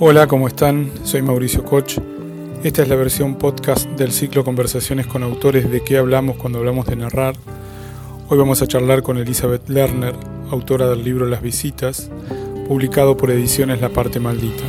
Hola, ¿cómo están? Soy Mauricio Koch. Esta es la versión podcast del ciclo Conversaciones con autores de qué hablamos cuando hablamos de narrar. Hoy vamos a charlar con Elizabeth Lerner, autora del libro Las Visitas, publicado por Ediciones La Parte Maldita.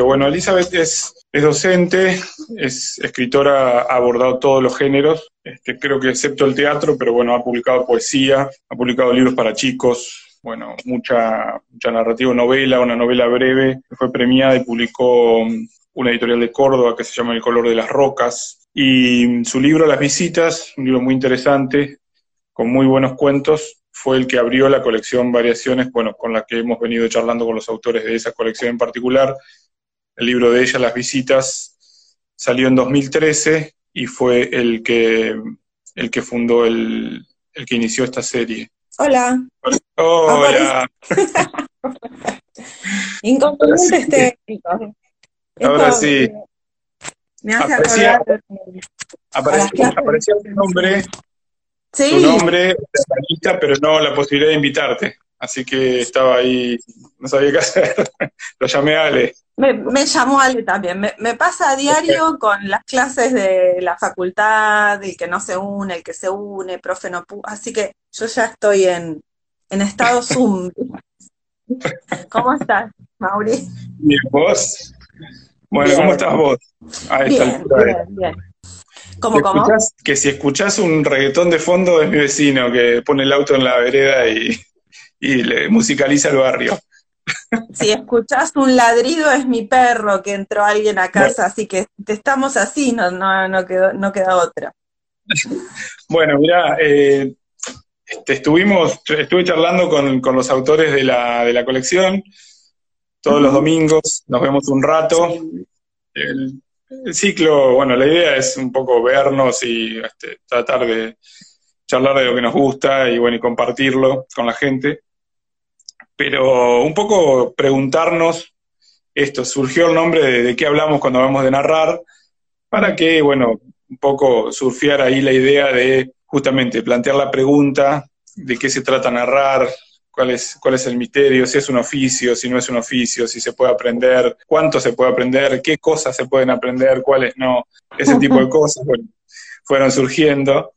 Bueno, Elizabeth es, es docente, es escritora, ha abordado todos los géneros, este, creo que excepto el teatro, pero bueno, ha publicado poesía, ha publicado libros para chicos, bueno, mucha, mucha narrativa, novela, una novela breve, fue premiada y publicó una editorial de Córdoba que se llama El color de las rocas, y su libro Las visitas, un libro muy interesante, con muy buenos cuentos, fue el que abrió la colección Variaciones, bueno, con la que hemos venido charlando con los autores de esa colección en particular. El libro de ella, Las visitas, salió en 2013 y fue el que, el que fundó, el, el que inició esta serie. Hola. Hola. Inconvenientes técnicos. Ahora sí. Me hace Aparecía- acordar. Apareció tu nombre, Sí, tu nombre pero no la posibilidad de invitarte. Así que estaba ahí, no sabía qué hacer. Lo llamé a Ale. me, me llamó Ale también. Me, me pasa a diario con las clases de la facultad, el que no se une, el que se une, profe no pu- Así que yo ya estoy en, en estado Zoom. ¿Cómo estás, Mauri? Bien, ¿vos? Bueno, Bien. ¿cómo estás vos? A esta Bien, altura bien, bien. ¿Cómo, cómo? escuchás- que si escuchás un reggaetón de fondo es mi vecino que pone el auto en la vereda y, y le musicaliza el barrio. Si escuchás un ladrido es mi perro que entró alguien a casa, así que estamos así, no, no, no quedó, no queda otra. Bueno, mirá, eh, este, estuvimos, estuve charlando con, con los autores de la, de la colección todos los domingos, nos vemos un rato. El, el ciclo, bueno, la idea es un poco vernos y este, tratar de charlar de lo que nos gusta y bueno, y compartirlo con la gente. Pero un poco preguntarnos esto, surgió el nombre de, qué hablamos cuando hablamos de narrar, para que, bueno, un poco surfear ahí la idea de justamente plantear la pregunta de qué se trata narrar, cuál es, cuál es el misterio, si es un oficio, si no es un oficio, si se puede aprender, cuánto se puede aprender, qué cosas se pueden aprender, cuáles no, ese tipo de cosas, bueno, fueron surgiendo.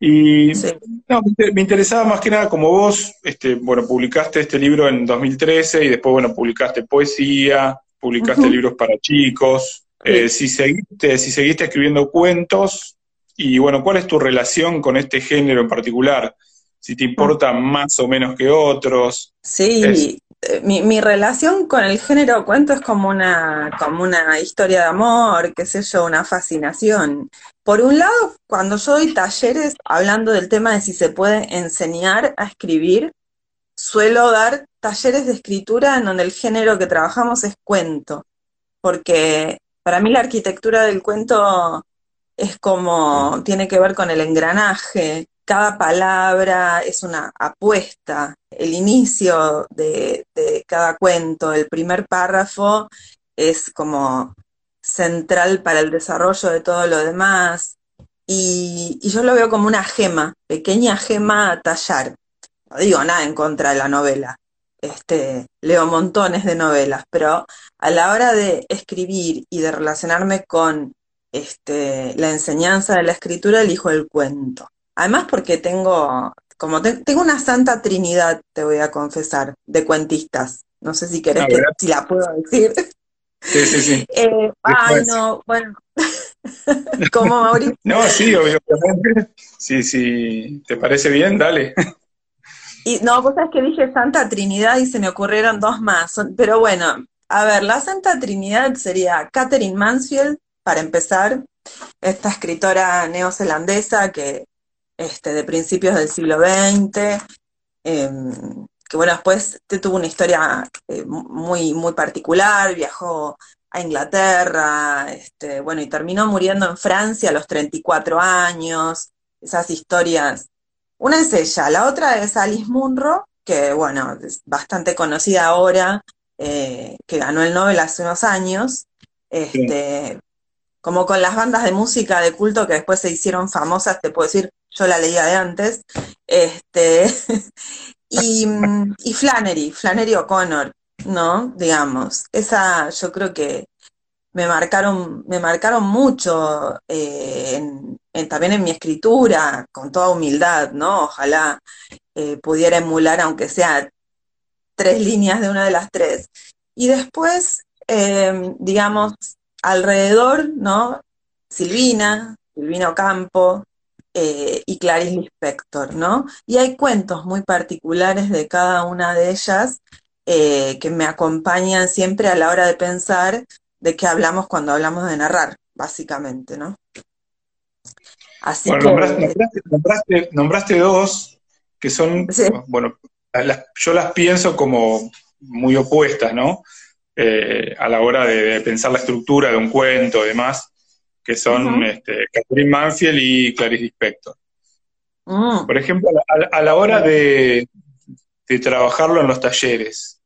Y Sí. no, me inter- me interesaba más que nada como vos, este, bueno, publicaste este libro en 2013 y después, bueno, publicaste poesía, publicaste libros para chicos, eh, si, seguiste, si seguiste escribiendo cuentos y, bueno, ¿cuál es tu relación con este género en particular? Si te importa más o menos que otros. Sí, eh, mi, mi relación con el género cuento es como una, como una historia de amor, qué sé yo, una fascinación. Por un lado, cuando yo doy talleres hablando del tema de si se puede enseñar a escribir, suelo dar talleres de escritura en donde el género que trabajamos es cuento, porque para mí la arquitectura del cuento es como, tiene que ver con el engranaje, cada palabra es una apuesta, el inicio de, de cada cuento, el primer párrafo es como central para el desarrollo de todo lo demás, y, y yo lo veo como una gema, pequeña gema a tallar. No digo nada en contra de la novela, este, leo montones de novelas, pero a la hora de escribir y de relacionarme con este, la enseñanza de la escritura, elijo el cuento. Además porque tengo, como te- tengo una santa trinidad, te voy a confesar, de cuentistas. No sé si querés que, si la puedo decir. Sí, sí, sí. Eh, ay, no, bueno, como Mauricio. No, sí, obviamente. Sí, sí, ¿te parece bien? Dale. Y no, vos sabés que dije Santa Trinidad y se me ocurrieron dos más. Pero bueno, a ver, la Santa Trinidad sería Catherine Mansfield, para empezar, esta escritora neozelandesa que este, de principios del siglo XX, em, que bueno, después te- tuvo una historia eh, muy, muy particular, viajó a Inglaterra, este, bueno, y terminó muriendo en Francia a los 34 años, esas historias. Una es ella, la otra es Alice Munro, que bueno, es bastante conocida ahora, eh, que ganó el Nobel hace unos años, este, como con las bandas de música de culto que después se hicieron famosas, te puedo decir, yo la leía de antes, este, Y, y Flannery, Flannery O'Connor, ¿no? Digamos, esa yo creo que me marcaron, me marcaron mucho eh, también en mi escritura, con toda humildad, ¿no? Ojalá eh, pudiera emular, aunque sea tres líneas de una de las tres. Y después, eh, digamos, alrededor, ¿no? Silvina, Silvina Ocampo y Clarice Lispector, ¿no? Y hay cuentos muy particulares de cada una de ellas que me acompañan siempre a la hora de pensar de qué hablamos cuando hablamos de narrar, básicamente, ¿no? Así bueno, que... nombraste, dos que son, bueno, yo las pienso como muy opuestas, ¿no? Eh, a la hora de, pensar la estructura de un cuento y demás, que son este, Catherine Manfield y Clarice Lispector. Mm. Por ejemplo, a la, hora de, trabajarlo en los talleres,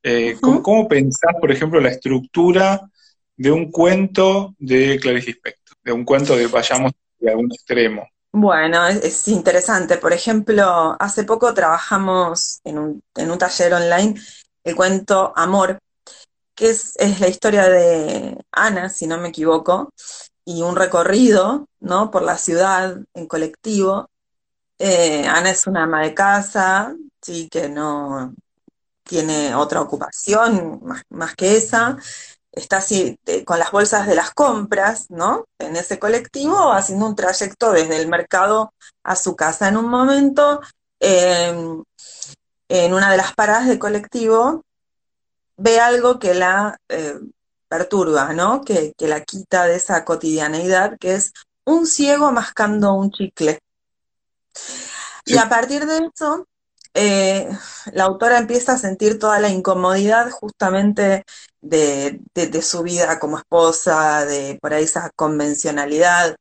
eh, ¿cómo, ¿cómo, pensás, por ejemplo, la estructura de un cuento de Clarice Lispector, de un cuento de vayamos de algún extremo. Bueno, es, interesante. Por ejemplo, hace poco trabajamos en un, en un taller online el cuento Amor, que es, es, la historia de Ana, si no me equivoco, y un recorrido ¿no? por la ciudad en colectivo. Eh, Ana es una ama de casa, sí, que no tiene otra ocupación más, que esa, está así con las bolsas de las compras, ¿no? En ese colectivo, haciendo un trayecto desde el mercado a su casa. En un momento, em, en una de las paradas del colectivo, ve algo que la eh, perturba, ¿no? Que, que la quita de esa cotidianeidad, que es un ciego mascando un chicle. Y a partir de eso, eh, la autora empieza a sentir toda la incomodidad justamente de, su vida como esposa, de por ahí esa convencionalidad.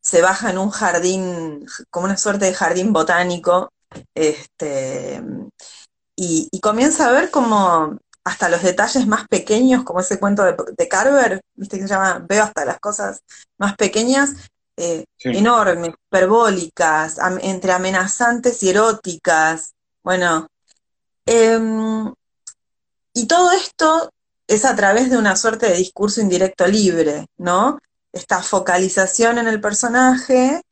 Se baja en un jardín, como una suerte de jardín botánico, este, y, comienza a ver como hasta los detalles más pequeños, como ese cuento de, Carver, viste que se llama Veo hasta las cosas más pequeñas, eh, enormes, hiperbólicas, entre amenazantes y eróticas. Bueno, em, y todo esto es a través de una suerte de discurso indirecto libre, ¿no? Esta focalización en el personaje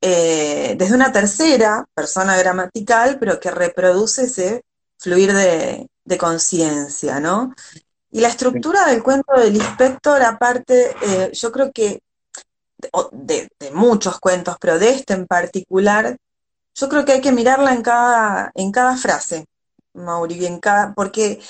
eh, desde una tercera persona gramatical, pero que reproduce ese fluir de, conciencia, ¿no? Y la estructura del cuento del inspector, aparte, eh, yo creo que de, muchos cuentos, pero de este en particular, yo creo que hay que mirarla en cada, en cada frase, Mauri, en cada, porque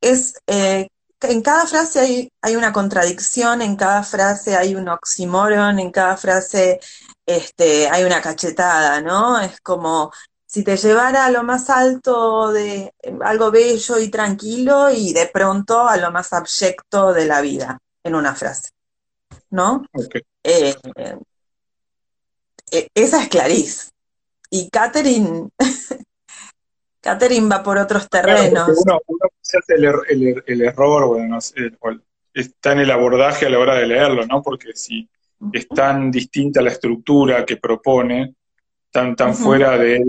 es, eh, en cada frase hay, hay, una contradicción, en cada frase hay un oxímoron, en cada frase este, hay una cachetada, ¿no? Es como si te llevara a lo más alto de eh, algo bello y tranquilo y de pronto a lo más abyecto de la vida en una frase. ¿no? Eh, eh, esa es Clarice. Y Catherine, Catherine va por otros terrenos. uno, hace el, error, bueno, está en el abordaje a la hora de leerlo, ¿no? Porque si es tan distinta la estructura que propone, tan, tan fuera de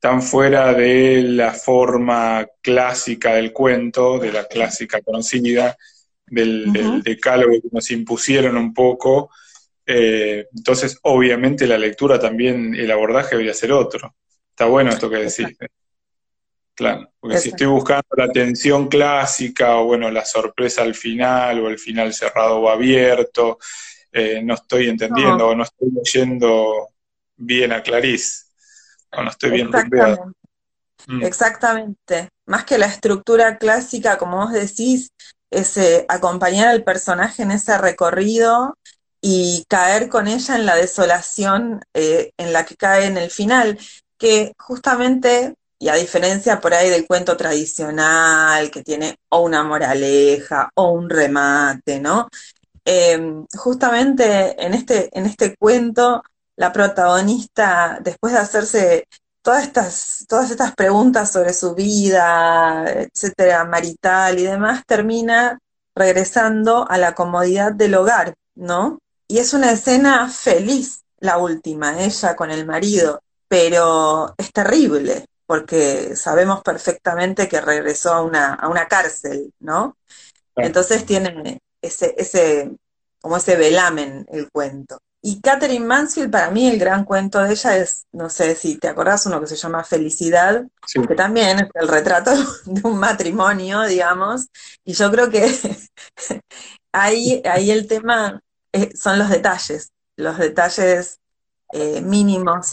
tan fuera de la forma clásica del cuento, de la clásica conocida, del, decálogo que nos impusieron un poco. Eh, entonces, obviamente, la lectura también, el abordaje debería ser otro. Está bueno esto que decís. ¿eh? Claro, porque si estoy buscando la tensión clásica o bueno, la sorpresa al final o el final cerrado o abierto, eh, no estoy entendiendo o no estoy leyendo bien a Clarice o no estoy bien Exactamente. Mm. Exactamente. Más que la estructura clásica, como vos decís, es acompañar al personaje en ese recorrido y caer con ella en la desolación eh, en la que cae en el final, que justamente, y a diferencia por ahí del cuento tradicional, que tiene o una moraleja o un remate, ¿no? Em, justamente en este, en este cuento, la protagonista, después de hacerse todas estas, todas estas preguntas sobre su vida, etcétera, marital y demás, termina regresando a la comodidad del hogar, ¿no? Y es una escena feliz, la última, ella con el marido, pero es terrible, porque sabemos perfectamente que regresó a una, a una cárcel, ¿no? Entonces tiene ese, ese, como ese velamen el cuento. Y Catherine Mansfield, para mí el gran cuento de ella es, no sé si te acordás, uno que se llama Felicidad, que también es el retrato de un matrimonio, digamos, y yo creo que ahí, ahí el tema eh, son los detalles, los detalles eh, mínimos,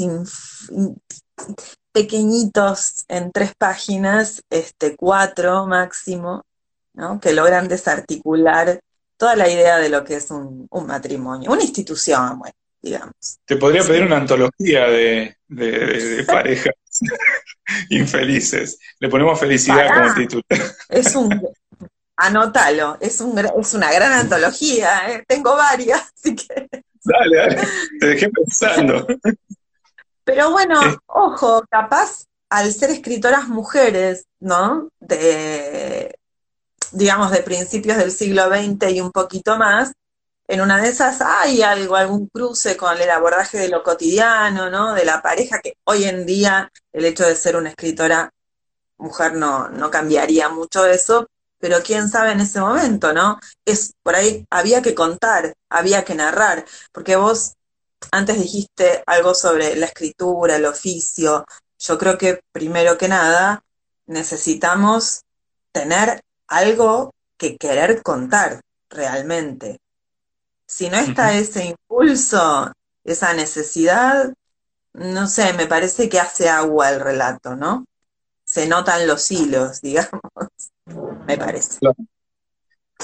pequeñitos en tres páginas, este, cuatro máximo, ¿no? que logran desarticular toda la idea de lo que es un, matrimonio, una institución, bueno, digamos. Te podría pedir una antología de, parejas infelices. Le ponemos felicidad como título. Es un, anótalo, es, un, es una gran antología, ¿eh? tengo varias, así que... Dale, dale, te dejé pensando. Pero bueno, ojo, capaz al ser escritoras mujeres, ¿no? De, digamos, de principios del siglo XX y un poquito más, en una de esas hay algo, algún cruce con el abordaje de lo cotidiano, ¿no? De la pareja, que hoy en día el hecho de ser una escritora mujer no, no cambiaría mucho eso, pero quién sabe en ese momento, ¿no? Es por ahí había que contar, había que narrar, porque vos antes dijiste algo sobre la escritura, el oficio. Yo creo que primero que nada necesitamos tener algo que querer contar realmente. Si no está ese impulso, esa necesidad, no sé, me parece que hace agua el relato, ¿no? Se notan los hilos, digamos, me parece.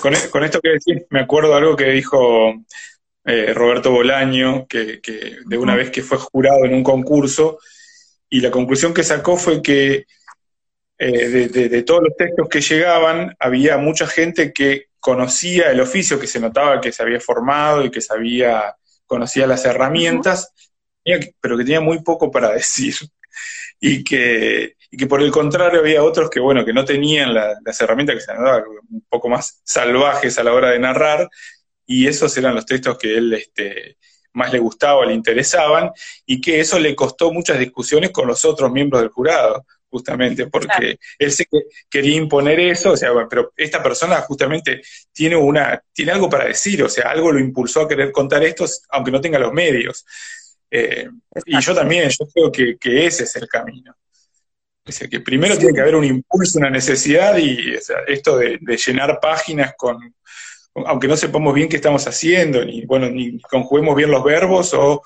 Con, e, con, esto que decir, me acuerdo algo que dijo eh, Roberto Bolaño, que, de una vez que fue jurado en un concurso, y la conclusión que sacó fue que eh, de, todos los textos que llegaban, había mucha gente que conocía el oficio, que se notaba que se había formado y que sabía, conocía las herramientas, pero que tenía muy poco para decir. Y que, que por el contrario había otros que, bueno, que no tenían las herramientas que se notaban un poco más salvajes a la hora de narrar, y esos eran los textos que él este, más le gustaba, le interesaban, y que eso le costó muchas discusiones con los otros miembros del jurado, justamente, porque él se quería imponer eso, o sea, pero esta persona justamente tiene una, tiene algo para decir, o sea, algo lo impulsó a querer contar esto, aunque no tenga los medios. Eh, y yo también, yo creo que, ese es el camino. O sea, que primero tiene que haber un impulso, una necesidad, y esto de, llenar páginas con, aunque no sepamos bien qué estamos haciendo, ni bueno, ni conjuguemos bien los verbos o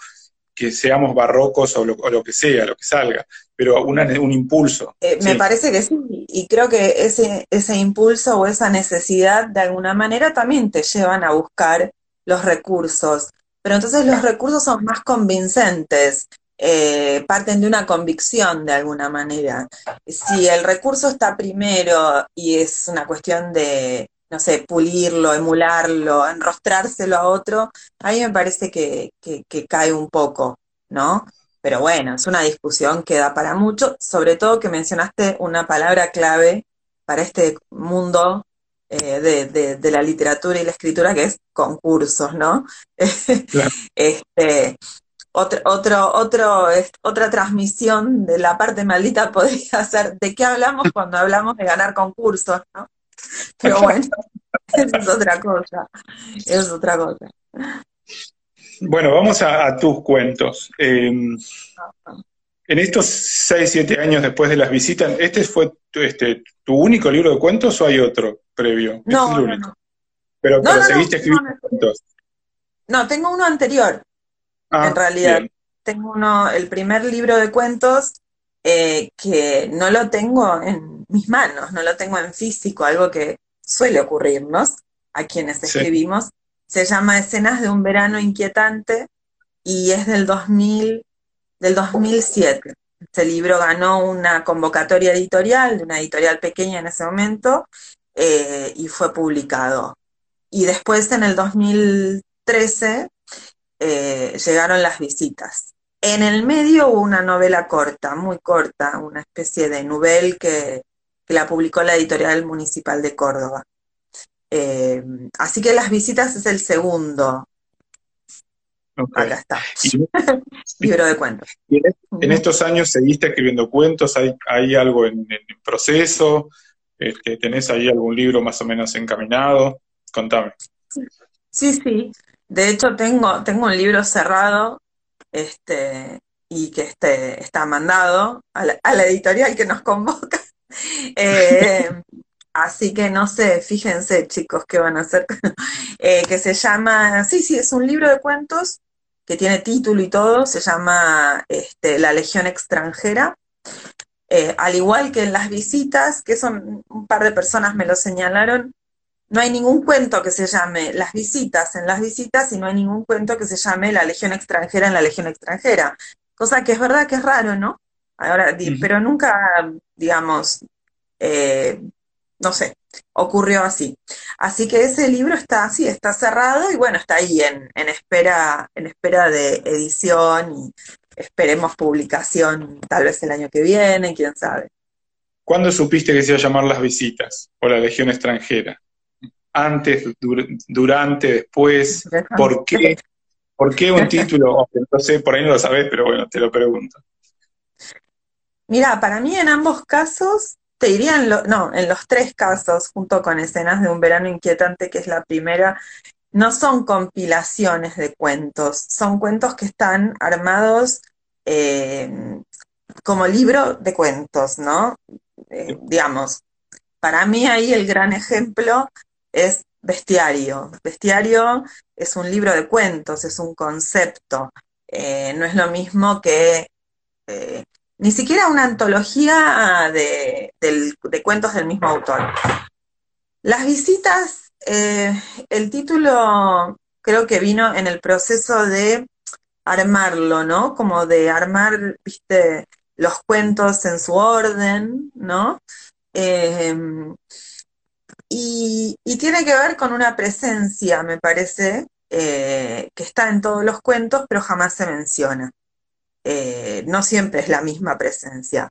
que seamos barrocos o lo, que sea, lo que salga, pero un impulso. Eh, me parece que sí, y creo que ese, ese impulso o esa necesidad de alguna manera también te llevan a buscar los recursos, pero entonces los recursos son más convincentes, eh, parten de una convicción de alguna manera. Si el recurso está primero y es una cuestión de, no sé, pulirlo, emularlo, enrostrárselo a otro, a mí me parece que, cae un poco, ¿no? Pero bueno, es una discusión que da para mucho, sobre todo que mencionaste una palabra clave para este mundo eh, de, la literatura y la escritura, que es concursos, ¿no? este, otro, otro, otro, otra transmisión de la parte maldita podría ser de qué hablamos cuando hablamos de ganar concursos, ¿no? Pero bueno, es otra cosa. Es otra cosa. Bueno, vamos a, tus cuentos. Em, en estos 6, 7 años después de las visitas, ¿este fue tu, este, tu único libro de cuentos o hay otro previo? Este no, es el único. No, Pero, seguiste escribiendo cuentos. No, tengo uno anterior, ah, en realidad. Tengo uno, el primer libro de cuentos eh, que no lo tengo en mis manos, no lo tengo en físico, algo que suele ocurrirnos a quienes escribimos. Se llama Escenas de un verano inquietante y es del 2000, del 2007. Este libro ganó una convocatoria editorial de una editorial pequeña en ese momento eh, y fue publicado. Y después en el 2013 eh, llegaron las visitas. En el medio hubo una novela corta, muy corta, una especie de novel que, la publicó la editorial municipal de Córdoba. Eh, así que las visitas es el segundo. acá está. Libro de cuentos. en, estos años seguiste escribiendo cuentos? ¿Hay, algo en, en proceso? Este, ¿Tenés ahí algún libro más o menos encaminado? Contame. Sí, sí. De hecho, tengo, tengo un libro cerrado este, y que este, está mandado a la, editorial que nos convoca. Eh, así que no sé, fíjense chicos qué van a hacer. Eh, que se llama, sí, sí, es un libro de cuentos que tiene título y todo, se llama este, La Legión extranjera. Eh, al igual que en las visitas, que son un par de personas me lo señalaron, no hay ningún cuento que se llame Las visitas en las visitas y no hay ningún cuento que se llame La Legión extranjera en la Legión extranjera. Cosa que es verdad que es raro, ¿no? Ahora, pero nunca, digamos, eh, no sé, ocurrió así. Así que ese libro está así, está cerrado y bueno, está ahí en, en espera, en espera de edición y esperemos publicación tal vez el año que viene, quién sabe. ¿Cuándo supiste que se iba a llamar Las Visitas o la Legión extranjera? ¿Antes, durante, después? ¿Por qué? ¿Por qué un título? No sé, por ahí no lo sabes, pero bueno, te lo pregunto. Mira, para mí en ambos casos, te diría, no, en los tres casos, junto con escenas de un verano inquietante, que es la primera, no son compilaciones de cuentos, son cuentos que están armados eh, como libro de cuentos, ¿no? Eh, digamos, para mí ahí el gran ejemplo es Bestiario. Bestiario es un libro de cuentos, es un concepto, eh, no es lo mismo que ni siquiera una antología de, cuentos del mismo autor. Las visitas eh, el título creo que vino en el proceso de armarlo, ¿no? Como de armar, viste, los cuentos en su orden, ¿no? Em, y, tiene que ver con una presencia, me parece, eh, que está en todos los cuentos, pero jamás se menciona. Eh, no siempre es la misma presencia.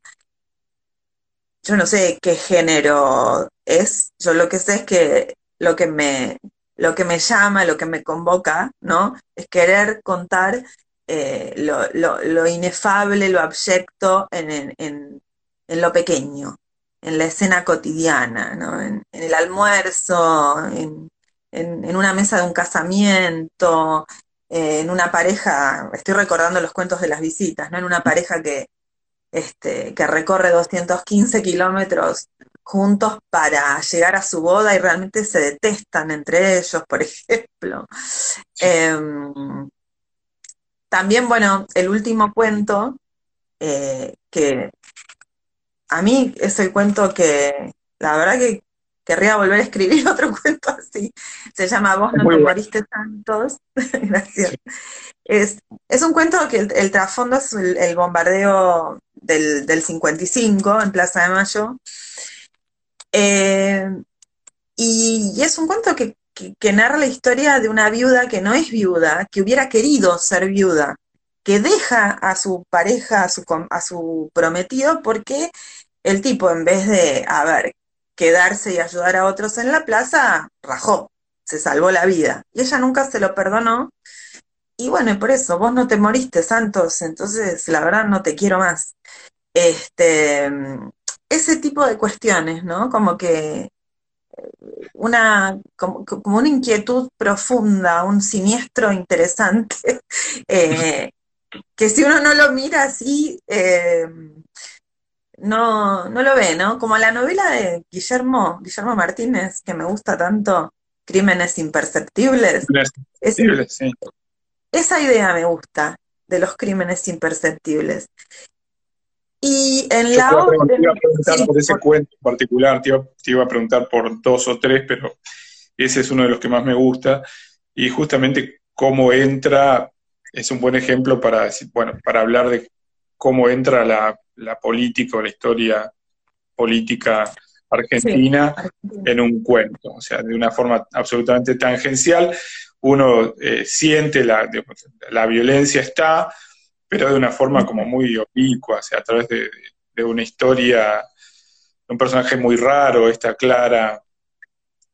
Yo no sé qué género es, yo lo que sé es que lo que me, lo que me llama, lo que me convoca, ¿no? Es querer contar eh, lo, inefable, lo abyecto en, en, en, lo pequeño, en la escena cotidiana, ¿no? En, el almuerzo, en, una mesa de un casamiento, eh, en una pareja, estoy recordando los cuentos de las visitas, ¿no? En una pareja que, este, que recorre 215 kilómetros juntos para llegar a su boda y realmente se detestan entre ellos, por ejemplo. Em, también, bueno, el último cuento, eh, que a mí es el cuento que la verdad que querría volver a escribir otro cuento así. Se llama Vos no te moriste tantos. Gracias. Es, un cuento que el, trasfondo es el, bombardeo del, del, 55 en Plaza de Mayo, eh, y, es un cuento que, narra la historia de una viuda que no es viuda, que hubiera querido ser viuda, que deja a su pareja, a su, a su prometido, porque el tipo, en vez de, a ver, quedarse y ayudar a otros en la plaza, rajó, se salvó la vida. Y ella nunca se lo perdonó. Y bueno, y por eso, vos no te moriste, Santos, entonces la verdad no te quiero más. Este, ese tipo de cuestiones, ¿no? Como que eh, una, como, una inquietud profunda, un siniestro interesante, eh, que si uno no lo mira así, eh, no, no lo ve, ¿no? Como la novela de Guillermo, Guillermo Martínez, que me gusta tanto, Crímenes Imperceptibles. Esa idea me gusta, de los crímenes imperceptibles. Y en la te iba a preguntar por ese cuento en particular, te iba, a preguntar por dos o tres, pero ese es uno de los que más me gusta. Y justamente cómo entra, es un buen ejemplo para, bueno, para hablar de cómo entra la, política o la historia política argentina en un cuento, o sea, de una forma absolutamente tangencial. Uno eh, siente la, la violencia está, pero de una forma como muy oblicua, o sea, a través de, una historia, de un personaje muy raro, esta Clara,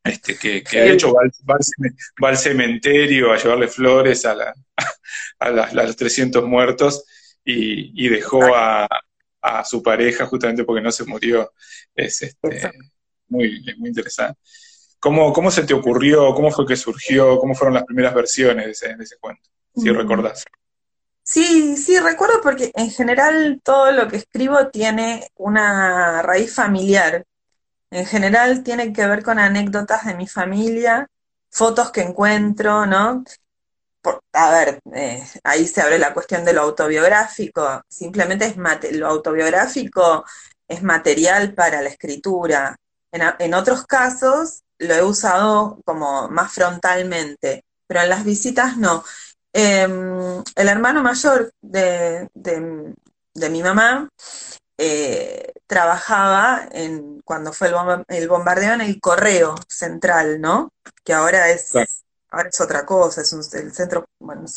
este, que, de hecho va, al cementerio a llevarle flores a la, a, los 300 muertos y, dejó a, su pareja justamente porque no se murió. Es este, muy, muy interesante. ¿Cómo, ¿Cómo se te ocurrió? ¿Cómo fue que surgió? ¿Cómo fueron las primeras versiones de ese, de ese cuento? Si mm. recordás. Sí, sí, recuerdo porque en general todo lo que escribo tiene una raíz familiar. En general tiene que ver con anécdotas de mi familia, fotos que encuentro, ¿no? A ver, eh, ahí se abre la cuestión de lo autobiográfico. Simplemente es lo autobiográfico es material para la escritura. En, otros casos lo he usado como más frontalmente, pero en las visitas no. Em, el hermano mayor de, mi mamá eh, trabajaba en, cuando fue el, bombardeo en el correo central, ¿no? Que ahora es, ahora es otra cosa, es el centro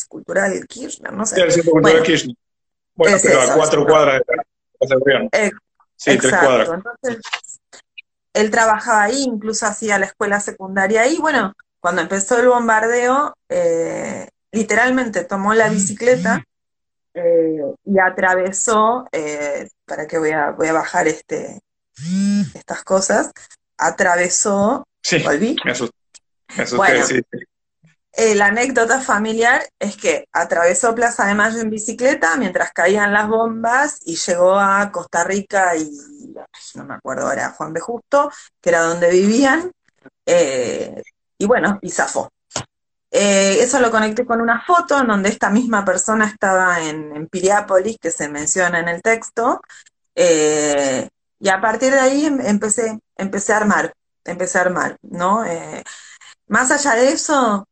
cultural Kirchner, no sé. Sí, el centro cultural Kirchner. Bueno, pero a cuatro cuadras de la Sí, tres cuadras. Entonces, él trabajaba ahí, incluso hacía la escuela secundaria ahí. Bueno, cuando empezó el bombardeo, eh, literalmente tomó la bicicleta eh, y atravesó, eh, para que voy a, voy a bajar este, estas cosas, atravesó, sí, volví. Me asusté, me sí. La anécdota familiar es que atravesó Plaza de Mayo en bicicleta mientras caían las bombas y llegó a Costa Rica y no me acuerdo ahora, Juan B. Justo, que era donde vivían, eh, y bueno, y zafó. Eh, eso lo conecté con una foto en donde esta misma persona estaba en, Piriápolis, que se menciona en el texto, eh, y a partir de ahí em, empecé, empecé a armar, empecé a armar, ¿no? más allá de eso,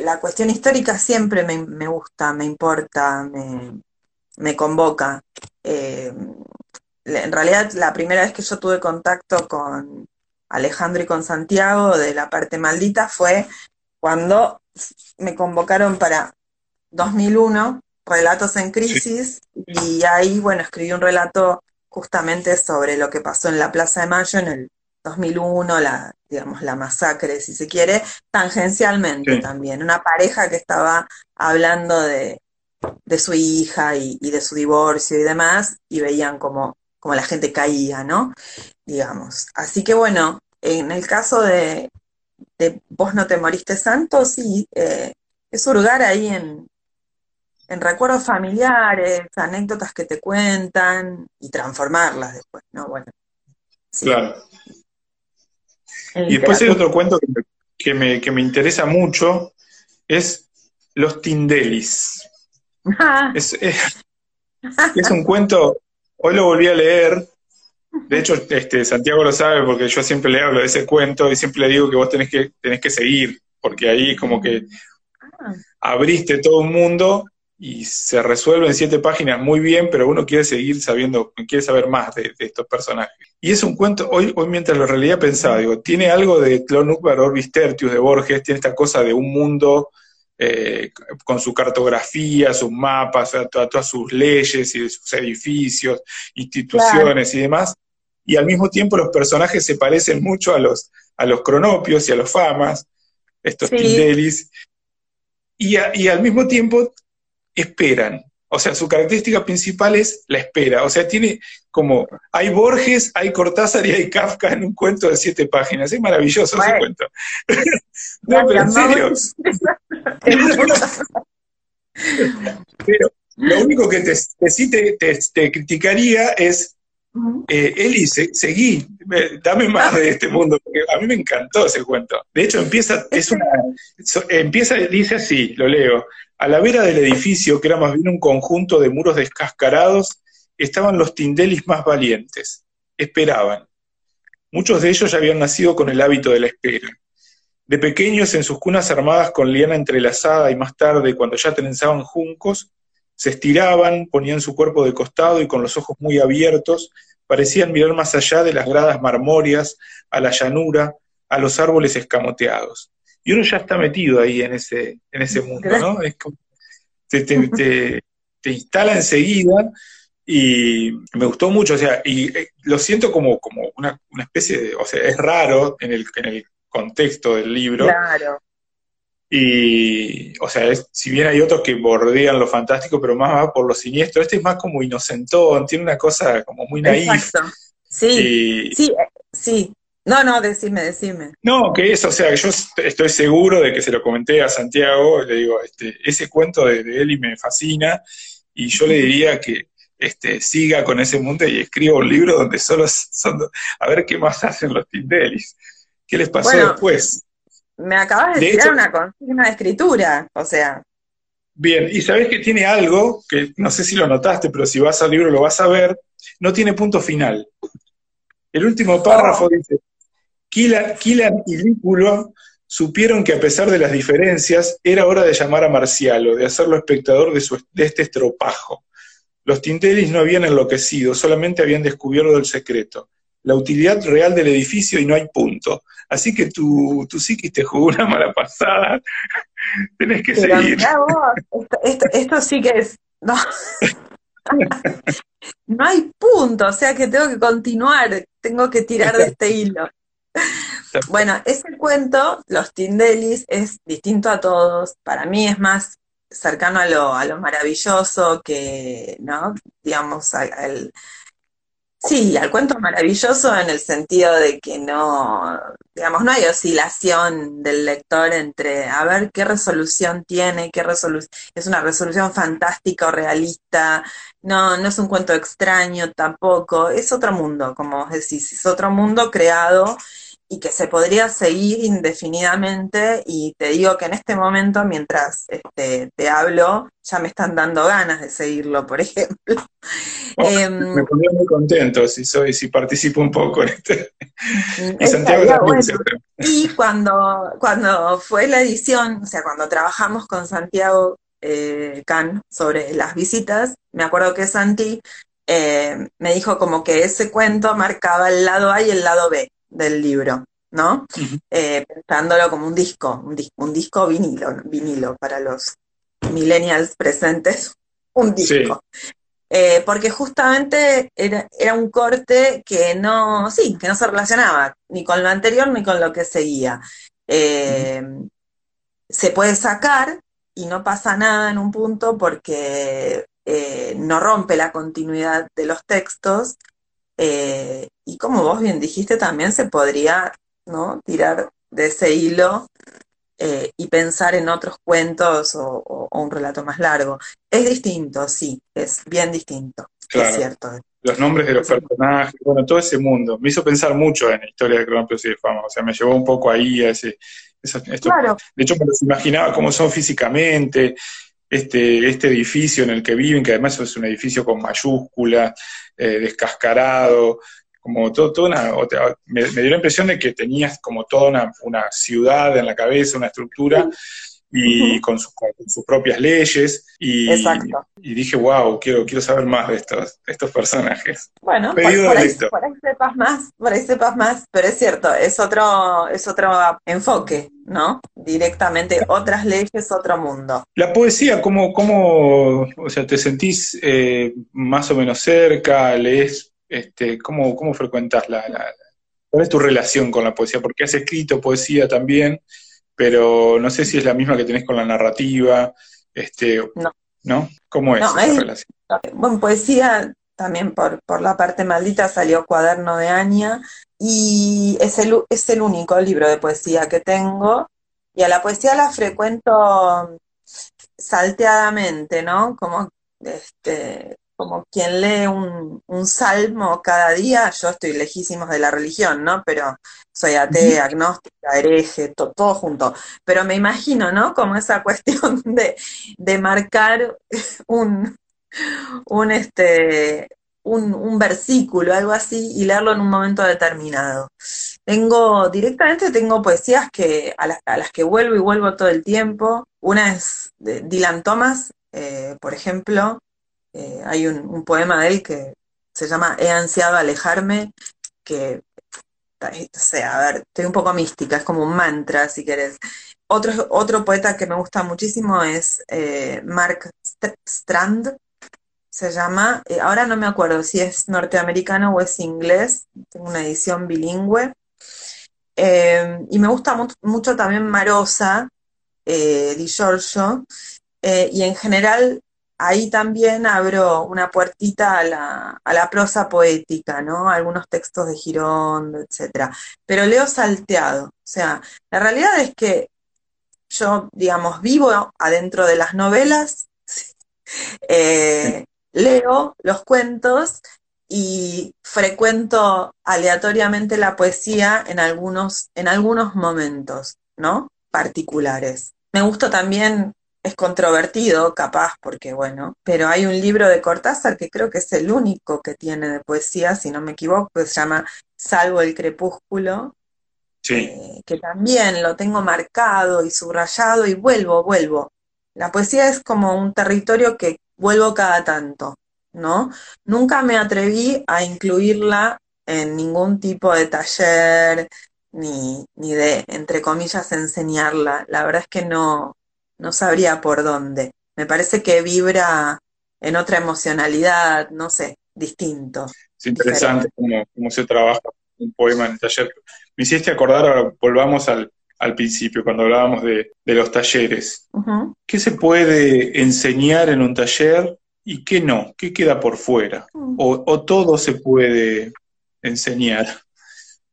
la cuestión histórica siempre me, gusta, me importa, me, me convoca. En realidad la primera vez que yo tuve contacto con Alejandro y con Santiago de la parte maldita fue cuando me convocaron para 2001, Relatos en Crisis, y ahí, bueno, escribí un relato justamente sobre lo que pasó en la Plaza de Mayo en el 2001, la, digamos, la masacre, si se quiere, tangencialmente también. Una pareja que estaba hablando de, su hija y, de su divorcio y demás, y veían como como la gente caía, ¿no? Digamos. Así que bueno, en el caso de, Vos no te moriste santo, sí, eh, es hurgar ahí en, en recuerdos familiares, anécdotas que te cuentan y transformarlas después, ¿no? Bueno. Claro. Y después hay otro cuento que me, que me, interesa mucho, es Los Tindelis. es, es, un cuento Hoy lo volví a leer. De hecho, este, Santiago lo sabe porque yo siempre le hablo de ese cuento y siempre le digo que vos tenés que, tenés que seguir, porque ahí como que ah. abriste todo un mundo y se resuelve en siete páginas muy bien, pero uno quiere seguir sabiendo, quiere saber más de, estos personajes. Y es un cuento, hoy, hoy mientras lo realidad pensaba, digo, tiene algo de Clonukbar Orbis Tertius de Borges, tiene esta cosa de un mundo eh, con su cartografía, sus mapas, todas, sus leyes y sus edificios, instituciones y demás. Y al mismo tiempo los personajes se parecen mucho a los, a los cronopios y a los famas, estos sí. y, y al mismo tiempo esperan. O sea, su característica principal es la espera. O sea, tiene como, hay Borges, hay Cortázar y hay Kafka en un cuento de siete páginas. Es maravilloso ese cuento. no, pero en serio. pero lo único que te, sí te, criticaría es, eh, Eli, seguí, dame más de este mundo, porque a mí me encantó ese cuento. De hecho, empieza, es una, empieza, dice así, lo leo, a la vera del edificio, que era más bien un conjunto de muros descascarados, estaban los tindelis más valientes. Esperaban. Muchos de ellos ya habían nacido con el hábito de la espera. De pequeños, en sus cunas armadas con liana entrelazada y más tarde, cuando ya trenzaban juncos, se estiraban, ponían su cuerpo de costado y con los ojos muy abiertos, parecían mirar más allá de las gradas marmóreas, a la llanura, a los árboles escamoteados y uno ya está metido ahí en ese, en ese mundo, ¿no? Es como, te, te, instala enseguida y me gustó mucho, o sea, y eh, lo siento como, como una, especie de, o sea, es raro en el, en el contexto del libro. Claro. Y, o sea, si bien hay otros que bordean lo fantástico, pero más va por lo siniestro, este es más como inocentón, tiene una cosa como muy naif. Exacto. Sí, sí, sí. No, no, decime, decime. No, que es, o sea, yo estoy seguro de que se lo comenté a Santiago, le digo, este, ese cuento de, de Eli me fascina, y yo le diría que este, siga con ese mundo y escriba un libro donde solo son, a ver qué más hacen los Tindelis. ¿Qué les pasó después? Me acabas de, decir una consigna de escritura, o sea. Bien, y sabes que tiene algo, que no sé si lo notaste, pero si vas al libro lo vas a ver, no tiene punto final. El último párrafo oh. dice, Kilan, y Lículo supieron que a pesar de las diferencias, era hora de llamar a Marcialo, de hacerlo espectador de, de este estropajo. Los Tintelis no habían enloquecido, solamente habían descubierto el secreto, la utilidad real del edificio y no hay punto. Así que tú sí que te jugó una mala pasada, tenés que seguir. esto, sí que es... No. no hay punto, o sea que tengo que continuar, tengo que tirar de este hilo. Bueno, ese cuento, Los Tindelis, es distinto a todos. Para mí es más cercano a lo, a lo maravilloso que, ¿no? Digamos, al, sí, al cuento maravilloso en el sentido de que no, digamos, no hay oscilación del lector entre a ver qué resolución tiene, qué resolución, es una resolución fantástica o realista, no, no es un cuento extraño tampoco, es otro mundo, como vos decís, es otro mundo creado y que se podría seguir indefinidamente y te digo que en este momento mientras este, te hablo ya me están dando ganas de seguirlo, por ejemplo. Oh, em, me pondría muy contento si soy, si participo un poco en este. Y Santiago Y cuando, cuando fue la edición, o sea, cuando trabajamos con Santiago eh, Can sobre las visitas, me acuerdo que Santi eh, me dijo como que ese cuento marcaba el lado A y el lado B del libro, ¿no? Eh, pensándolo como un disco, un, un, disco vinilo, vinilo para los millennials presentes, un disco. Eh, porque justamente era, un corte que no, sí, que no se relacionaba ni con lo anterior ni con lo que seguía. Eh, se puede sacar y no pasa nada en un punto porque no rompe la continuidad de los textos eh, y como vos bien dijiste, también se podría ¿no? tirar de ese hilo eh, y pensar en otros cuentos o, un relato más largo. Es distinto, sí, es bien distinto, es cierto. Los nombres de los personajes, bueno, todo ese mundo. Me hizo pensar mucho en la historia de Cronopios y de Fama, o sea, me llevó un poco ahí a ese... De hecho, me los imaginaba cómo son físicamente, este, este edificio en el que viven, que además es un edificio con mayúscula, eh, descascarado, como todo, toda una, me, dio la impresión de que tenías como toda una ciudad en la cabeza, una estructura, y con, sus, sus propias leyes. Y, y, dije, wow, quiero, quiero saber más de estos, estos personajes. Bueno, por, ahí, sepas más, por ahí sepas más, pero es cierto, es otro, es otro enfoque, ¿no? Directamente otras leyes, otro mundo. La poesía, ¿cómo, cómo o sea, te sentís eh, más o menos cerca? ¿Lees? Este, ¿cómo, ¿Cómo frecuentas la, la, ¿Cuál es tu relación con la poesía? Porque has escrito poesía también pero no sé si es la misma que tenés con la narrativa, este, no. ¿no? ¿Cómo es esa relación? Bueno, poesía también por, por la parte maldita salió Cuaderno de Aña y es el, es el único libro de poesía que tengo y a la poesía la frecuento salteadamente, ¿no? Como este, como quien lee un, salmo cada día, yo estoy lejísimos de la religión, ¿no? Pero soy atea, agnóstica, hereje, todo junto. Pero me imagino, ¿no? Como esa cuestión de, de marcar un, un, este, un, versículo, algo así, y leerlo en un momento determinado. Tengo, directamente tengo poesías que, a, las, a las que vuelvo y vuelvo todo el tiempo. Una es de Dylan Thomas, eh, por ejemplo, eh, hay un, poema de él que se llama He ansiado alejarme, que, o sea, a ver, estoy un poco mística, es como un mantra, si querés. Otro, otro poeta que me gusta muchísimo es eh, Mark Strand, se llama, eh, ahora no me acuerdo si es norteamericano o es inglés, tengo una edición bilingüe. y me gusta mucho también Marosa, Di Giorgio, y en general ahí también abro una puertita a la, a la prosa poética, ¿no? Algunos textos de Girondo, etc. Pero leo salteado. O sea, la realidad es que yo, digamos, vivo adentro de las novelas, eh, leo los cuentos y frecuento aleatoriamente la poesía en algunos, en algunos momentos, ¿no? Particulares. Me gusta también es controvertido, capaz, porque bueno, pero hay un libro de Cortázar que creo que es el único que tiene de poesía, si no me equivoco, que se llama Salvo el Crepúsculo, eh, que también lo tengo marcado y subrayado y vuelvo, vuelvo. La poesía es como un territorio que vuelvo cada tanto, ¿no? Nunca me atreví a incluirla en ningún tipo de taller, ni, ni de, entre comillas, enseñarla. La verdad es que no, no sabría por dónde. Me parece que vibra en otra emocionalidad, no sé, distinto. Es interesante cómo, se trabaja un poema en el taller. Me hiciste acordar, ahora volvamos al, principio, cuando hablábamos de, los talleres. ¿Qué se puede enseñar en un taller y qué no? ¿Qué queda por fuera? Mm. o, todo se puede enseñar?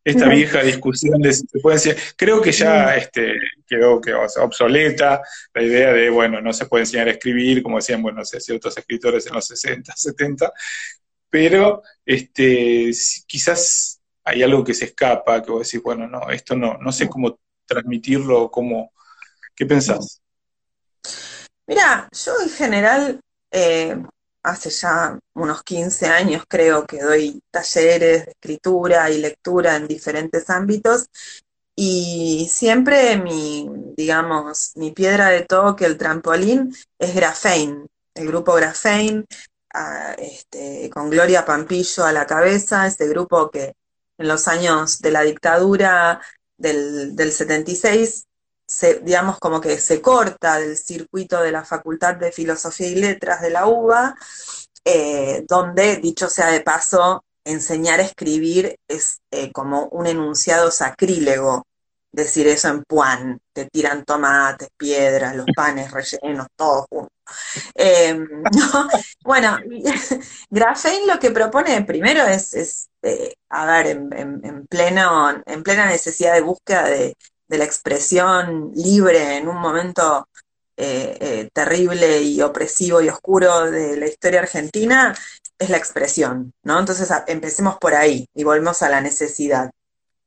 Esta vieja discusión de si se puede enseñar. Creo que ya este, quedó que, obsoleta la idea de, bueno, no se puede enseñar a escribir, como decían, bueno, sé, ciertos escritores en los 60, 70, pero este, quizás hay algo que se escapa, que vos decís, bueno, no, esto no, no sé cómo transmitirlo, cómo, ¿qué pensás? Mira, yo en general eh, hace ya unos 15 años creo que doy talleres de escritura y lectura en diferentes ámbitos. Y siempre mi, digamos, mi piedra de toque, el trampolín, es Grafein, el grupo Grafein, este, con Gloria Pampillo a la cabeza, este grupo que en los años de la dictadura del, del 76 se, digamos, como que se corta del circuito de la Facultad de Filosofía y Letras de la UBA, eh, donde, dicho sea de paso, enseñar a escribir es eh, como un enunciado sacrílego. Decir eso en Puan, te tiran tomates, piedras, los panes rellenos, todo juntos. Em, bueno, Grafein lo que propone primero es, eh, a ver, en, en plena necesidad de búsqueda de, de la expresión libre en un momento eh, eh, terrible y opresivo y oscuro de la historia argentina, es la expresión, ¿no? Entonces empecemos por ahí y volvemos a la necesidad.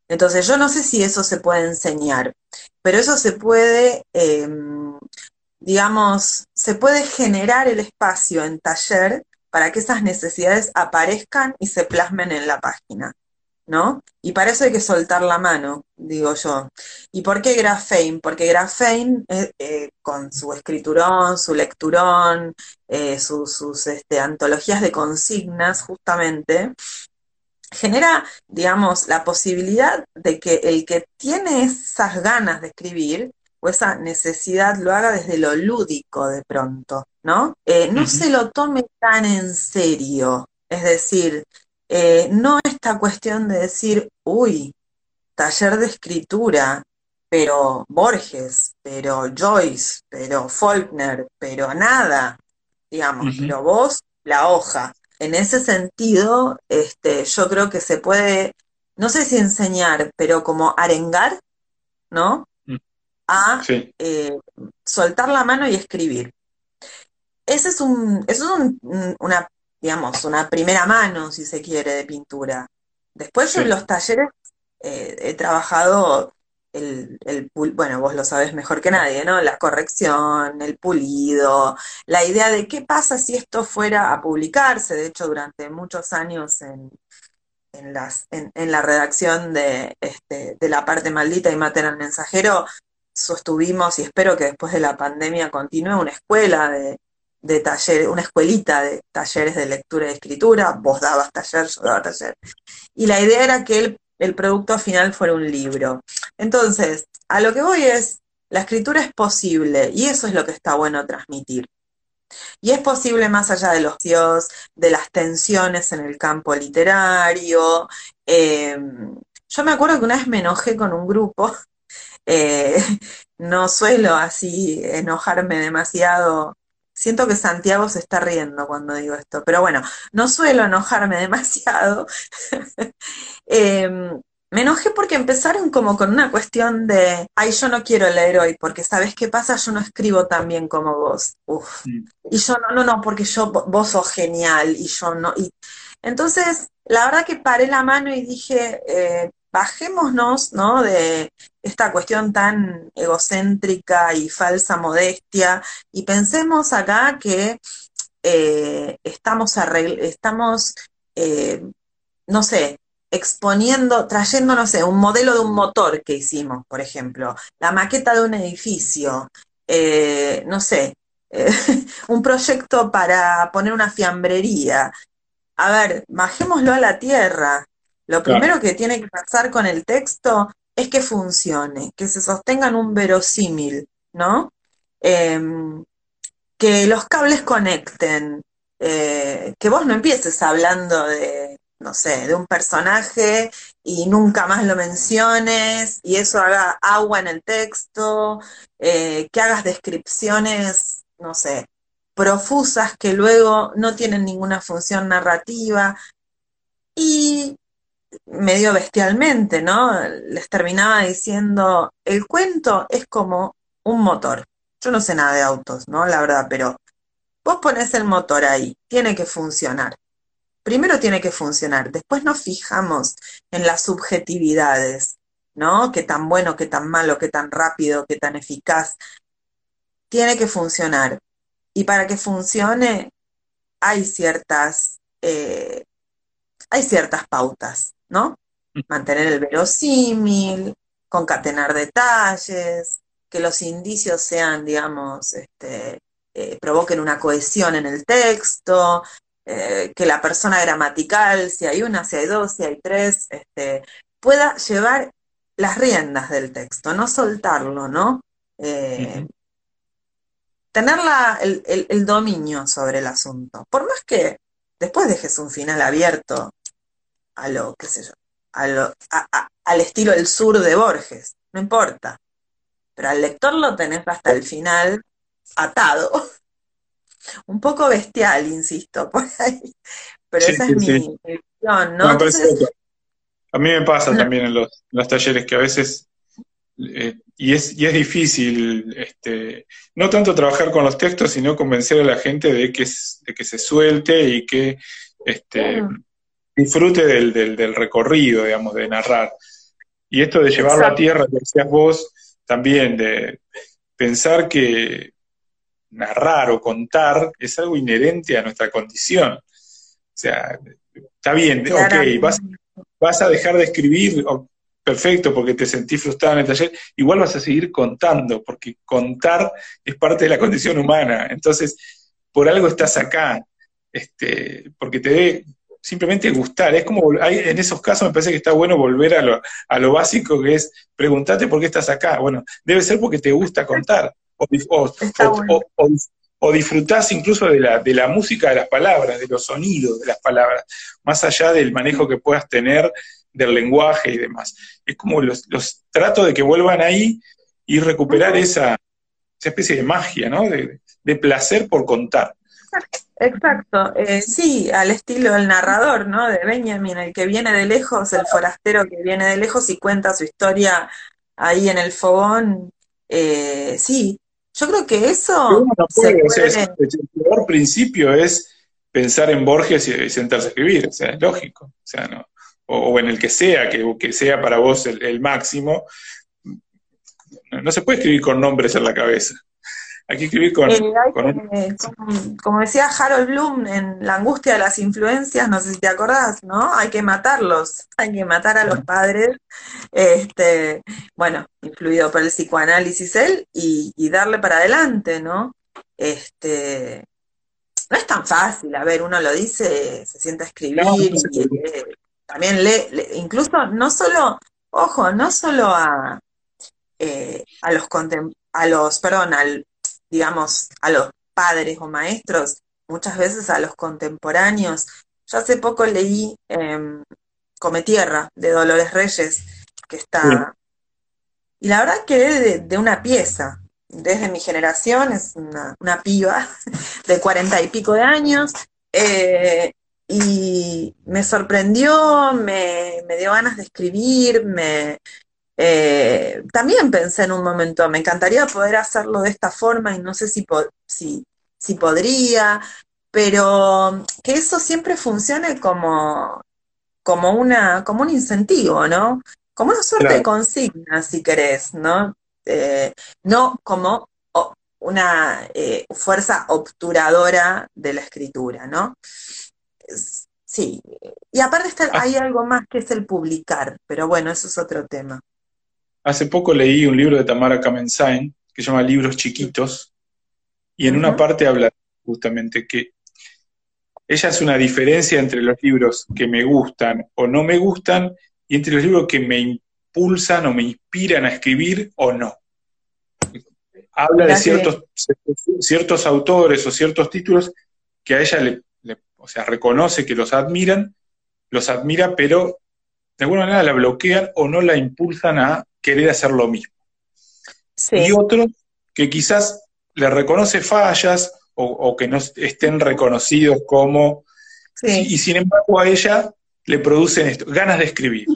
Entonces yo no sé si eso se puede enseñar, pero eso se puede, em, digamos, se puede generar el espacio en taller para que esas necesidades aparezcan y se plasmen en la página. ¿No? Y para eso hay que soltar la mano, digo yo. ¿Y por qué Grafein? Porque Grafein, eh, eh, con su escriturón, su lecturón, eh, sus este, antologías de consignas, justamente, genera, digamos, la posibilidad de que el que tiene esas ganas de escribir o esa necesidad lo haga desde lo lúdico de pronto, ¿no? no se lo tome tan en serio. Es decir, eh, no esta cuestión de decir, uy, taller de escritura, pero Borges, pero Joyce, pero Faulkner, pero nada, digamos, pero vos, la hoja. En ese sentido, este, yo creo que se puede, no sé si enseñar, pero como arengar, ¿no? Mm. A eh, soltar la mano y escribir. Ese es un, eso es un, una digamos, una primera mano, si se quiere, de pintura. Después yo en los talleres eh, he trabajado el, el, bueno, vos lo sabés mejor que nadie, ¿no? La corrección, el pulido, la idea de qué pasa si esto fuera a publicarse. De hecho, durante muchos años en, en, las, en, en la redacción de, este, de La parte maldita y Maten al mensajero, sostuvimos, y espero que después de la pandemia continúe, una escuela de, de taller, una escuelita de talleres de lectura y escritura, vos dabas taller, yo daba taller. Y la idea era que el, el producto final fuera un libro. Entonces, a lo que voy es, la escritura es posible y eso es lo que está bueno transmitir. Y es posible más allá de los dios, de las tensiones en el campo literario. Em, yo me acuerdo que una vez me enojé con un grupo eh, no suelo así enojarme demasiado. Siento que Santiago se está riendo cuando digo esto, pero bueno, no suelo enojarme demasiado. Em, me enojé porque empezaron como con una cuestión de, ay, yo no quiero leer hoy, porque ¿sabes qué pasa? Yo no escribo tan bien como vos. Uf. Y yo no, no, no, porque yo, vos sos genial y yo no. Y... Entonces, la verdad que paré la mano y dije, eh, bajémonos, ¿no? De esta cuestión tan egocéntrica y falsa modestia y pensemos acá que eh, estamos, estamos eh, no sé, exponiendo, trayendo, no sé, un modelo de un motor que hicimos, por ejemplo, la maqueta de un edificio, eh, no sé, un proyecto para poner una fiambrería. A ver, bajémoslo a la tierra. Lo primero que tiene que pasar con el texto es que funcione, que se sostenga en un verosímil, ¿no? Em, que los cables conecten, eh, que vos no empieces hablando de, no sé, de un personaje y nunca más lo menciones y eso haga agua en el texto, eh, que hagas descripciones, no sé, profusas que luego no tienen ninguna función narrativa. Y medio bestialmente, ¿no? Les terminaba diciendo, el cuento es como un motor. Yo no sé nada de autos, ¿no? La verdad, pero vos pones el motor ahí, tiene que funcionar. Primero tiene que funcionar, después nos fijamos en las subjetividades, ¿no? Qué tan bueno, qué tan malo, qué tan rápido, qué tan eficaz. Tiene que funcionar. Y para que funcione, hay ciertas, eh, hay ciertas pautas. ¿No? Mantener el verosímil, concatenar detalles, que los indicios sean, digamos, este, eh, provoquen una cohesión en el texto, eh, que la persona gramatical, si hay una, si hay dos, si hay tres, este, pueda llevar las riendas del texto, no soltarlo, ¿no? Eh, tener el, el, dominio sobre el asunto. Por más que después dejes un final abierto a lo, qué sé yo, a lo, al estilo del sur de Borges, no importa. Pero al lector lo tenés hasta el final atado. Un poco bestial, insisto, por ahí. Pero esa es mi visión, ¿no? a mí me pasa también en los, talleres que a veces eh, y, es, y es difícil, este, no tanto trabajar con los textos, sino convencer a la gente de que, de que se suelte y que este, disfrute del, del, recorrido, digamos, de narrar. Y esto de llevarlo a tierra, que decías vos, también de pensar que narrar o contar es algo inherente a nuestra condición. O sea, está bien, ok, vas, vas, a dejar de escribir, perfecto, porque te sentís frustrado en el taller, igual vas a seguir contando, porque contar es parte de la condición humana. Entonces, por algo estás acá, este, porque te simplemente gustar. Es como, hay, en esos casos me parece que está bueno volver a lo, a lo básico que es preguntarte por qué estás acá. Bueno, debe ser porque te gusta contar. O, o, disfrutás incluso de la, de la música de las palabras, de los sonidos de las palabras, más allá del manejo que puedas tener del lenguaje y demás. Es como los, los trato de que vuelvan ahí y recuperar esa, esa especie de magia, ¿no? De, de placer por contar. Exacto, eh, sí, al estilo del narrador, ¿no? De Benjamin, el que viene de lejos, el forastero que viene de lejos y cuenta su historia ahí en el fogón. Eh, sí, yo creo que eso... el peor principio es pensar en Borges y, sentarse a escribir, o sea, es lógico, o sea, no, o, en el que sea, que, que sea para vos el, máximo. no se puede escribir con nombres en la cabeza. Hay que escribir con... Eh, como, decía Harold Bloom en La angustia de las influencias, no sé si te acordás, ¿no? Hay que matarlos, hay que matar a los padres, este, bueno, influido por el psicoanálisis él, y, darle para adelante, ¿no? Este, no es tan fácil, a ver, uno lo dice, se sienta a escribir y eh, también lee, incluso no solo, ojo, no solo a, eh, a los a los, perdón, al, digamos, a los padres o maestros, muchas veces a los contemporáneos. Yo hace poco leí eh, Come Tierra de Dolores Reyes, que está... y la verdad que de, una pieza. Desde mi generación, es una, piba de cuarenta y pico de años, eh, y me sorprendió, me, dio ganas de escribir, me, eh, también pensé en un momento, me encantaría poder hacerlo de esta forma y no sé si, si, si podría, pero que eso siempre funcione como, como, una, como un incentivo, ¿no? Como una suerte de consigna, si querés, ¿no? Eh, no como una eh, fuerza obturadora de la escritura, ¿no? Sí, y aparte está, ah. hay algo más que es el publicar, pero bueno, eso es otro tema. Hace poco leí un libro de Tamara Kamensain que se llama Libros Chiquitos, y en una parte habla justamente que ella hace una diferencia entre los libros que me gustan o no me gustan y entre los libros que me impulsan o me inspiran a escribir o no. Habla de ciertos, ciertos autores o ciertos títulos que a ella le, o sea, reconoce que los admiran, los admira, pero de alguna manera la bloquean o no la impulsan a querer hacer lo mismo. Y otros que quizás le reconoce fallas o, que no estén reconocidos como... Y, sin embargo a ella le producen esto, ganas de escribir.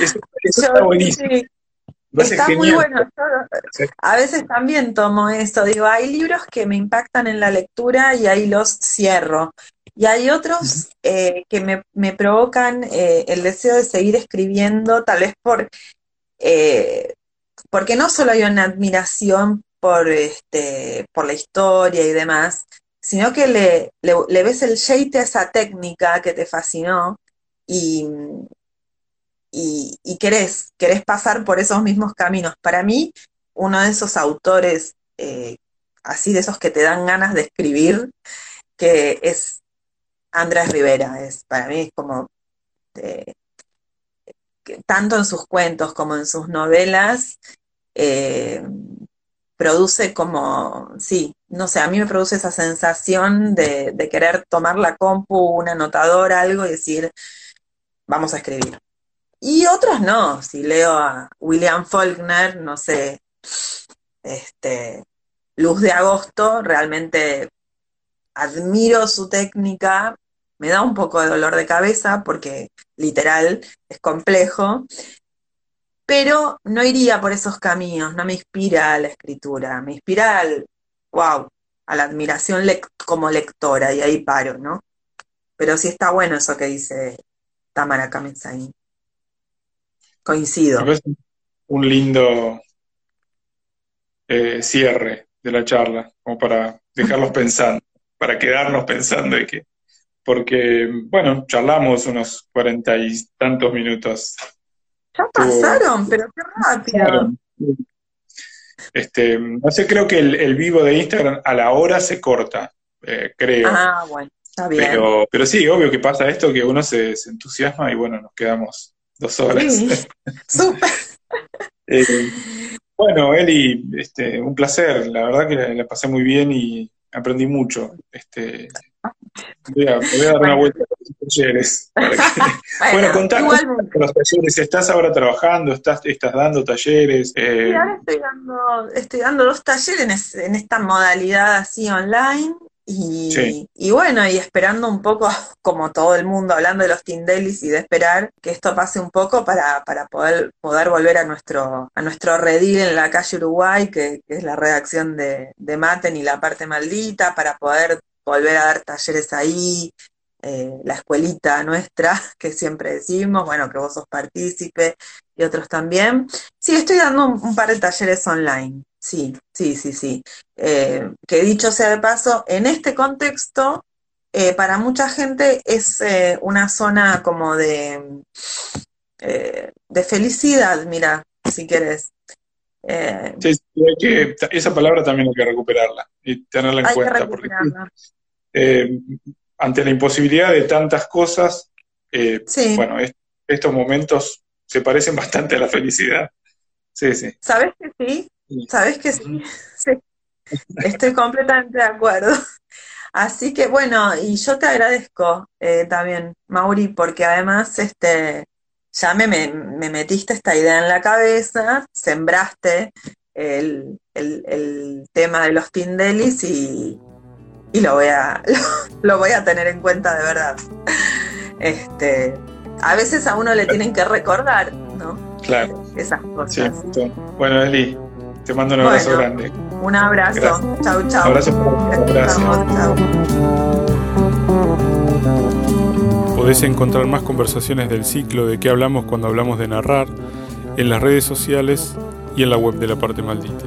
Eso, está buenísimo. Está muy bueno. a veces también tomo eso. Digo, hay libros que me impactan en la lectura y ahí los cierro. Y hay otros eh, que me, provocan eh, el deseo de seguir escribiendo, tal vez por, eh, porque no solo hay una admiración por, este, por la historia y demás, sino que le, le, ves el shade a esa técnica que te fascinó y, y, querés, querés pasar por esos mismos caminos. Para mí, uno de esos autores, eh, así de esos que te dan ganas de escribir, que es Andrés Rivera, es, para mí es como, eh, tanto en sus cuentos como en sus novelas, eh, produce como, sí, no sé, a mí me produce esa sensación de, querer tomar la compu, un anotador, algo y decir, vamos a escribir. Y otros no, si leo a William Faulkner, no sé, este, Luz de Agosto, realmente admiro su técnica, me da un poco de dolor de cabeza porque literal es complejo, pero no iría por esos caminos, no me inspira a la escritura, me inspira al, wow, a la admiración como lectora, y ahí paro, ¿no? Pero sí está bueno eso que dice Tamara Kamenzain. Coincido. Un lindo eh, cierre de la charla, como para dejarlos pensando, para quedarnos pensando y que, porque, bueno, charlamos unos cuarenta y tantos minutos ya pasaron, pero qué rápido. Este, no sé, creo que el, vivo de Instagram a la hora se corta, eh, creo. Ah, bueno, está bien. Pero, pero sí, obvio que pasa esto, que uno se, entusiasma y bueno, nos quedamos dos horas. Sí, súper. Eh, bueno, Eli, este, un placer, la verdad que la, pasé muy bien y aprendí mucho. Este, voy, a, dar una vuelta a los talleres. bueno, contá los talleres. ¿Estás ahora trabajando? ¿Estás, estás dando talleres? Eh... Sí, ahora estoy dando, estoy dando dos talleres en, esta modalidad así online. Y, y, bueno, y esperando un poco, como todo el mundo, hablando de los Tindelis y de esperar que esto pase un poco para, para poder, poder volver a nuestro, a nuestro redil en la calle Uruguay, que, que es la redacción de, de Maten y la parte maldita, para poder volver a dar talleres ahí, eh, la escuelita nuestra, que siempre decimos, bueno, que vos sos partícipe y otros también. Sí, estoy dando un, par de talleres online, sí, sí, sí, sí. Eh, que dicho sea de paso, en este contexto, eh, para mucha gente es una zona como de, de felicidad, mira, si querés. Sí, que, esa palabra también hay que recuperarla y tenerla en cuenta. Porque eh, ante la imposibilidad de tantas cosas, eh, bueno, estos momentos se parecen bastante a la felicidad. Sí, sí. ¿Sabes que sí? ¿Sabes que sí? sí. Estoy completamente de acuerdo. Así que bueno, y yo te agradezco eh, también, Mauri, porque además este, ya me, me, metiste esta idea en la cabeza, sembraste el, tema de los Tindelis y, y lo voy a lo, voy a tener en cuenta de verdad. Este, a veces a uno le tienen que recordar, ¿no? Claro. Esas cosas. Bueno, Eli, te mando un abrazo grande. Un abrazo. Chau, chau. Abrazo. Chau. Podés encontrar más conversaciones del ciclo de qué hablamos cuando hablamos de narrar en las redes sociales y en la web de la parte maldita.